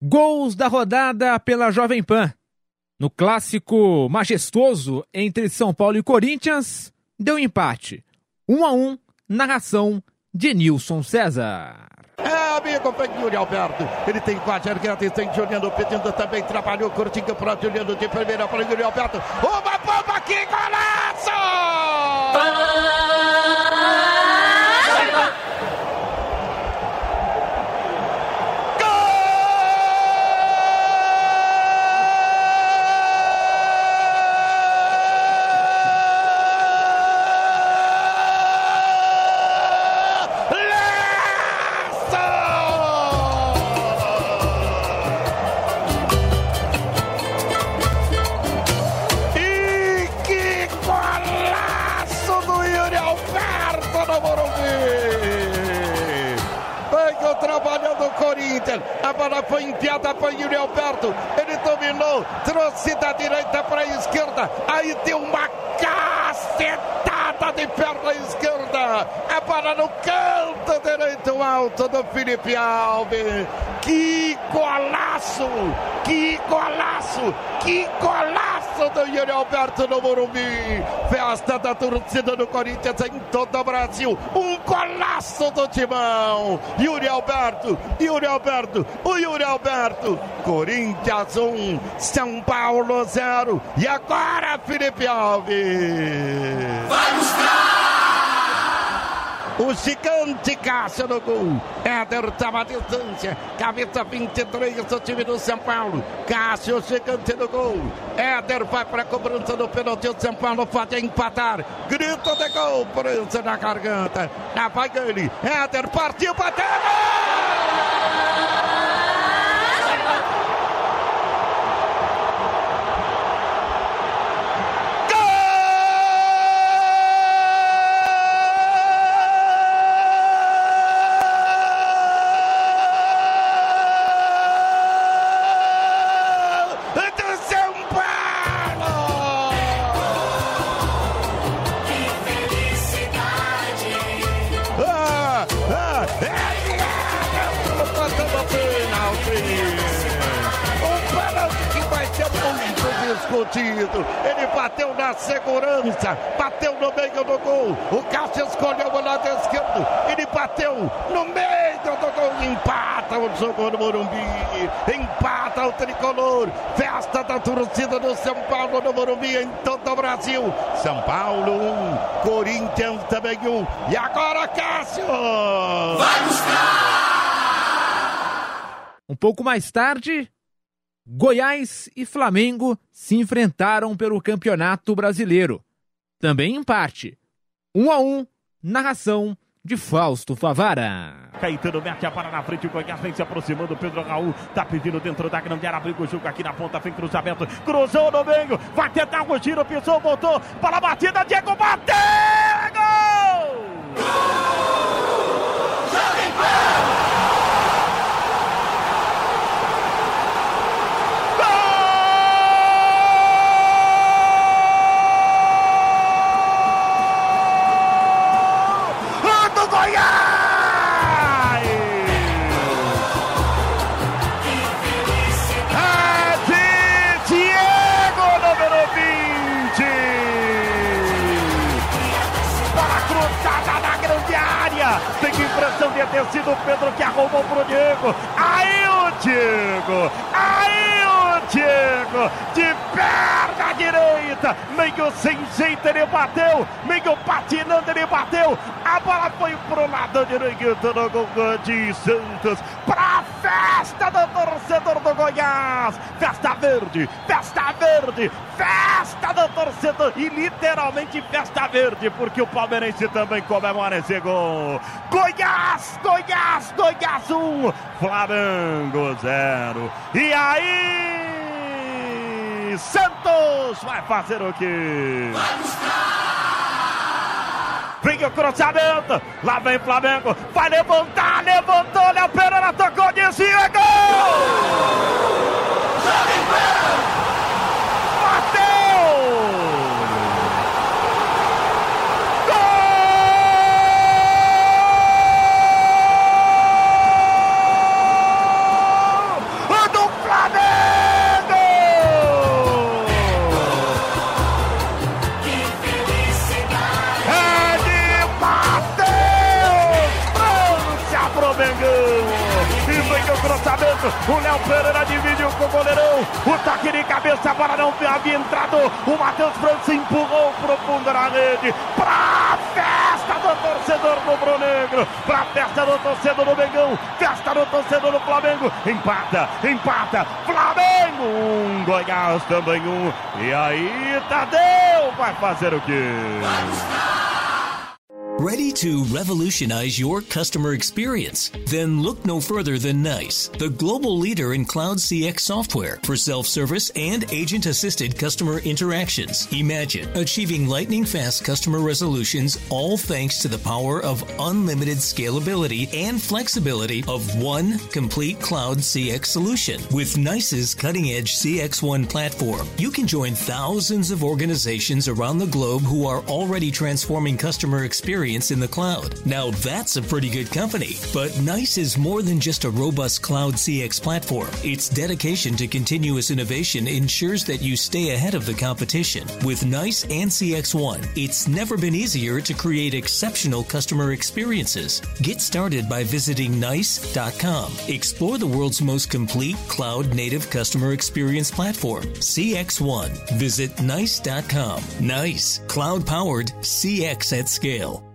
Gols da rodada pela Jovem Pan. No clássico majestoso entre São Paulo e Corinthians, deu empate. 1 a 1, narração de Nilson César. É, amigo, vem Yuri Alberto. Ele tem quase arquetes, tem Juliano pedindo também. Trabalhou curtinho para Juliano de primeira para Yuri Alberto. Uma bomba, que golaço! E trabalhando o Corinthians. A bola foi enfiada para Yuri Alberto. Ele dominou, trouxe da direita para a esquerda. Aí deu uma cacetada de perna esquerda. A bola no canto direito alto do Felipe Alves. Que golaço! Que golaço! Que golaço do Yuri Alberto no Morumbi! Festa da torcida do Corinthians em todo o Brasil. Um golaço do Timão! Yuri Alberto, Yuri Alberto, o Yuri Alberto. Corinthians 1, um, São Paulo 0. E agora Felipe Alves! Vai buscar! O gigante Cássio no gol. Éder estava à distância. Cabeça 23 do time do São Paulo. Cássio, gigante no gol. Éder vai para a cobrança do pênalti. O São Paulo pode empatar. Grito de gol. Preso na garganta. Lá vai ele. Éder partiu, bateu. de discutido. Ele bateu na segurança, bateu no meio do gol. O Cássio escolheu o lado esquerdo. Ele bateu no meio do gol. Empata o jogo no Morumbi. Empata o tricolor. Festa da torcida do São Paulo no Morumbi em todo o Brasil. São Paulo 1, um, Corinthians também 1. Um. E agora Cássio! Vai buscar! Um pouco mais tarde, Goiás e Flamengo se enfrentaram pelo Campeonato Brasileiro. Também empate. 1 um a 1, um, narração de Fausto Favara. Caetano mete a para na frente, o Goiás vem se aproximando, Pedro Raul tá pedindo dentro da grande área, abriu o jogo aqui na ponta, vem cruzamento, cruzou no meio, vai tentar o giro, pisou, voltou, para a batida, Diego bateu! De ter sido o Pedro que arrumou pro Diego. Aí o Diego! Aí o Diego! De perna direita! Meio sem jeito ele bateu! Meio patinando ele bateu! A bola foi pro lado direito do gol de Santos. Pra festa do torcedor do Goiás! Festa verde! Festa verde! Festa do torcedor! E literalmente festa verde, porque o palmeirense também comemora esse gol. Goiás, Goiás, Goiás 1, um, Flamengo 0. E aí, Santos vai fazer o quê? Vai buscar! Vem o cruzamento, lá vem Flamengo, vai levantar, levantou, Léo Pereira tocou, desvio, é gol! Jovem canhoto. O Léo Pereira dividiu com o goleirão. O toque de cabeça, a bola não havia entrado. O Matheus França empurrou pro fundo da rede. Pra festa do torcedor do Rubro Negro. Pra festa do torcedor do Mengão. Festa do torcedor do Flamengo. Empata, empata. Flamengo um, Goiás também um. E aí, Tadeu vai fazer o quê? Ready to revolutionize your customer experience? Then look no further than NICE, the global leader in cloud CX software for self service and agent assisted customer interactions. Imagine achieving lightning fast customer resolutions, all thanks to the power of unlimited scalability and flexibility of one complete cloud CX solution. With NICE's cutting edge CX1 platform, you can join thousands of organizations around the globe who are already transforming customer experience in the cloud. Now that's a pretty good company. But NICE is more than just a robust cloud CX platform. Its dedication to continuous innovation ensures that you stay ahead of the competition. With NICE and CX1, it's never been easier to create exceptional customer experiences. Get started by visiting NICE.com. Explore the world's most complete cloud native customer experience platform, CX1. Visit NICE.com. NICE, cloud powered CX at scale.